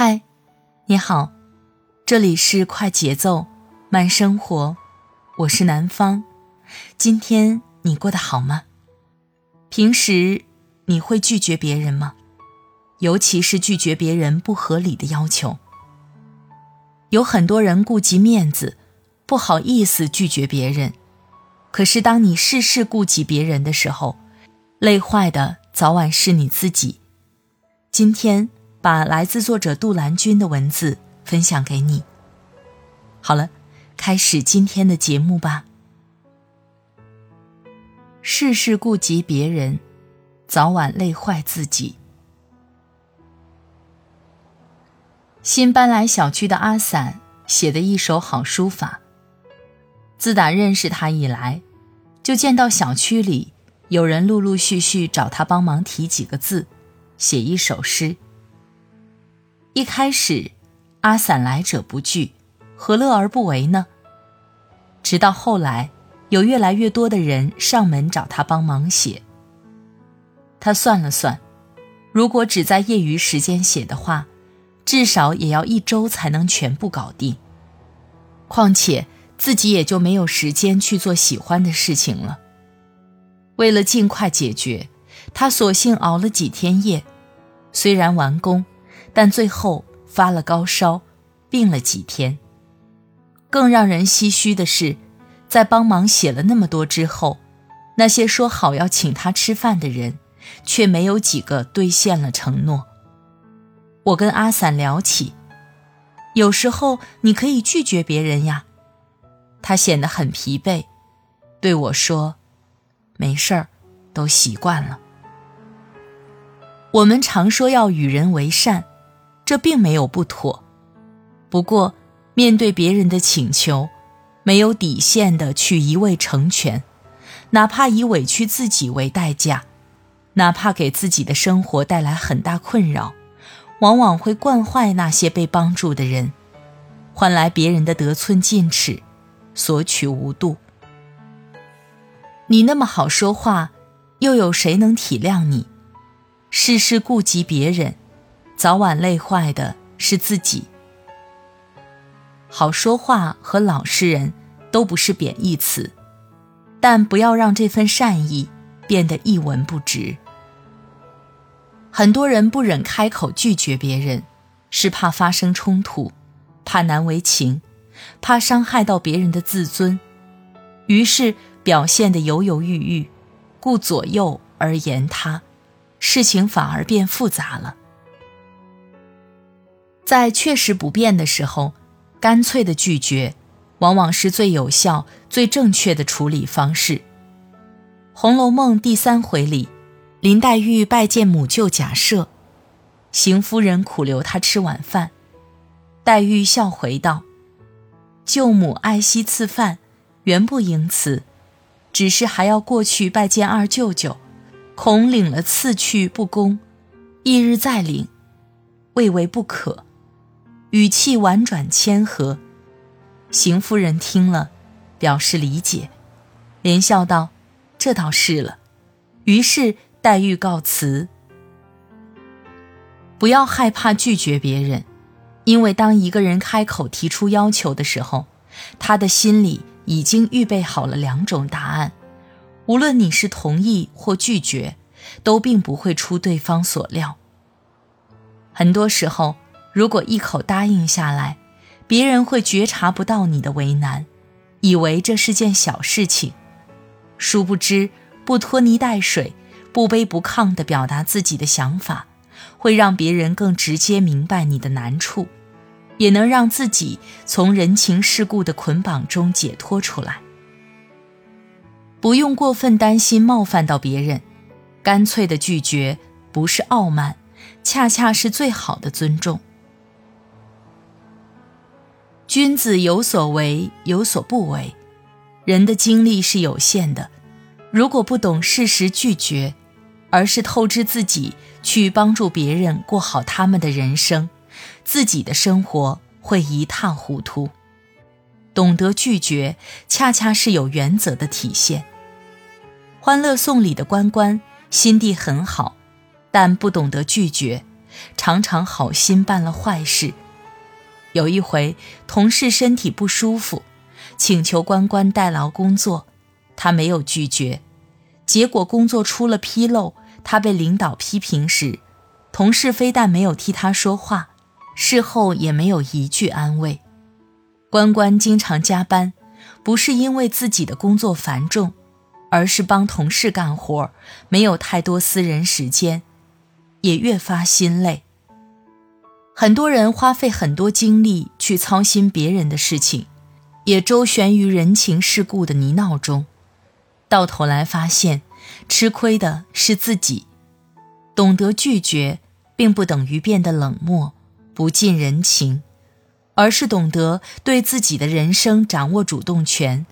嗨，你好，这里是快节奏慢生活，我是南方。今天你过得好吗？平时你会拒绝别人吗？尤其是拒绝别人不合理的要求。有很多人顾及面子，不好意思拒绝别人。可是当你事事顾及别人的时候，累坏的早晚是你自己。今天。把来自作者杜兰君的文字分享给你。好了，开始今天的节目吧。事事顾及别人，早晚累坏自己。新搬来小区的阿伞写的一手好书法。自打认识他以来，就见到小区里有人陆陆续续找他帮忙提几个字，写一首诗。一开始，阿散来者不拒，何乐而不为呢？直到后来，有越来越多的人上门找他帮忙写。他算了算，如果只在业余时间写的话，至少也要一周才能全部搞定。况且自己也就没有时间去做喜欢的事情了。为了尽快解决，他索性熬了几天夜，虽然完工。但最后发了高烧，病了几天。更让人唏嘘的是，在帮忙写了那么多之后，那些说好要请他吃饭的人，却没有几个兑现了承诺。我跟阿伞聊起，有时候你可以拒绝别人呀。他显得很疲惫，对我说：“没事儿，都习惯了。”我们常说要与人为善。这并没有不妥，不过面对别人的请求，没有底线的去一味成全，哪怕以委屈自己为代价，哪怕给自己的生活带来很大困扰，往往会惯坏那些被帮助的人，换来别人的得寸进尺，索取无度。你那么好说话，又有谁能体谅你？事事顾及别人。早晚累坏的是自己。好说话和老实人都不是贬义词，但不要让这份善意变得一文不值。很多人不忍开口拒绝别人，是怕发生冲突，怕难为情，怕伤害到别人的自尊，于是表现得犹犹豫豫，顾左右而言他，事情反而变复杂了。在确实不便的时候，干脆的拒绝，往往是最有效、最正确的处理方式。《红楼梦》第三回里，林黛玉拜见母舅贾赦，邢夫人苦留她吃晚饭，黛玉笑回道：“舅母爱惜赐饭，原不应辞，只是还要过去拜见二舅舅，恐领了赐去不恭，翌日再领，未为不可。”语气婉转谦和，邢夫人听了，表示理解，连笑道：“这倒是了。”于是黛玉告辞。不要害怕拒绝别人，因为当一个人开口提出要求的时候，他的心里已经预备好了两种答案，无论你是同意或拒绝，都并不会出对方所料。很多时候。如果一口答应下来，别人会觉察不到你的为难，以为这是件小事情。殊不知，不拖泥带水、不卑不亢地表达自己的想法，会让别人更直接明白你的难处，也能让自己从人情世故的捆绑中解脱出来。不用过分担心冒犯到别人，干脆的拒绝不是傲慢，恰恰是最好的尊重。君子有所为，有所不为。人的精力是有限的，如果不懂适时拒绝，而是透支自己去帮助别人过好他们的人生，自己的生活会一塌糊涂。懂得拒绝，恰恰是有原则的体现。《欢乐颂》里的关关心地很好，但不懂得拒绝，常常好心办了坏事。有一回，同事身体不舒服，请求关关代劳工作，他没有拒绝。结果工作出了纰漏，他被领导批评时，同事非但没有替他说话，事后也没有一句安慰。关关经常加班，不是因为自己的工作繁重，而是帮同事干活，没有太多私人时间，也越发心累。很多人花费很多精力去操心别人的事情，也周旋于人情世故的泥淖中。到头来发现，吃亏的是自己。懂得拒绝，并不等于变得冷漠、不近人情，而是懂得对自己的人生掌握主动权，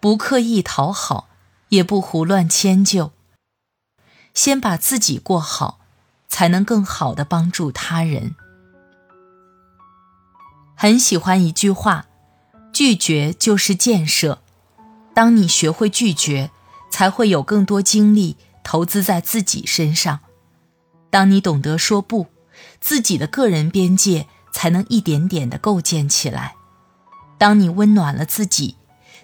不刻意讨好，也不胡乱迁就。先把自己过好，才能更好的帮助他人。很喜欢一句话：“拒绝就是建设。”当你学会拒绝，才会有更多精力投资在自己身上。当你懂得说不，自己的个人边界才能一点点的构建起来。当你温暖了自己，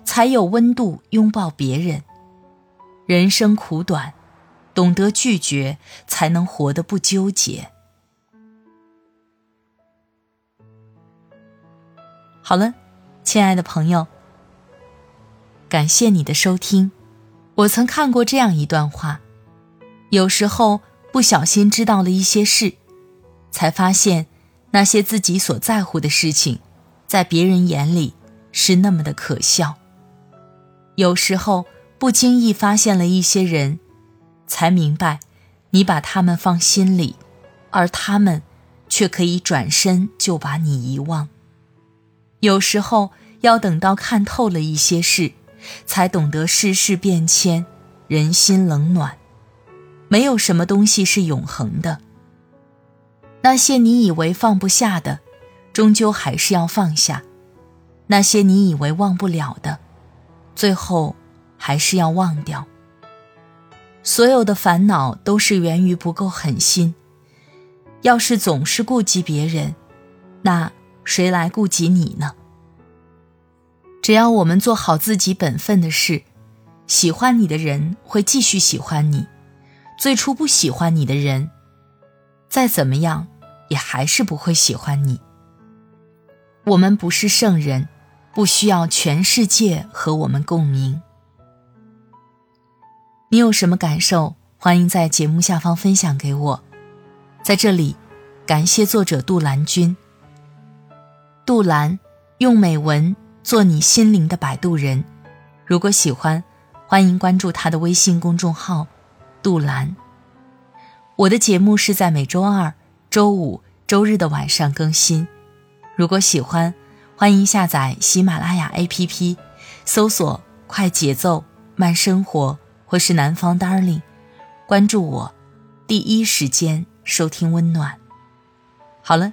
才有温度拥抱别人。人生苦短，懂得拒绝，才能活得不纠结。好了，亲爱的朋友。感谢你的收听。我曾看过这样一段话：有时候不小心知道了一些事，才发现那些自己所在乎的事情，在别人眼里是那么的可笑。有时候不经意发现了一些人，才明白你把他们放心里，而他们却可以转身就把你遗忘。有时候要等到看透了一些事。才懂得世事变迁，人心冷暖，没有什么东西是永恒的。那些你以为放不下的，终究还是要放下；那些你以为忘不了的，最后还是要忘掉。所有的烦恼都是源于不够狠心。要是总是顾及别人，那谁来顾及你呢？只要我们做好自己本分的事，喜欢你的人会继续喜欢你；最初不喜欢你的人，再怎么样也还是不会喜欢你。我们不是圣人，不需要全世界和我们共鸣。你有什么感受？欢迎在节目下方分享给我。在这里，感谢作者杜兰君。杜兰用美文。做你心灵的摆渡人，如果喜欢，欢迎关注他的微信公众号“杜兰”。我的节目是在每周二、周五、周日的晚上更新。如果喜欢，欢迎下载喜马拉雅 APP，搜索“快节奏慢生活”或是“南方 Darling”，关注我，第一时间收听温暖。好了，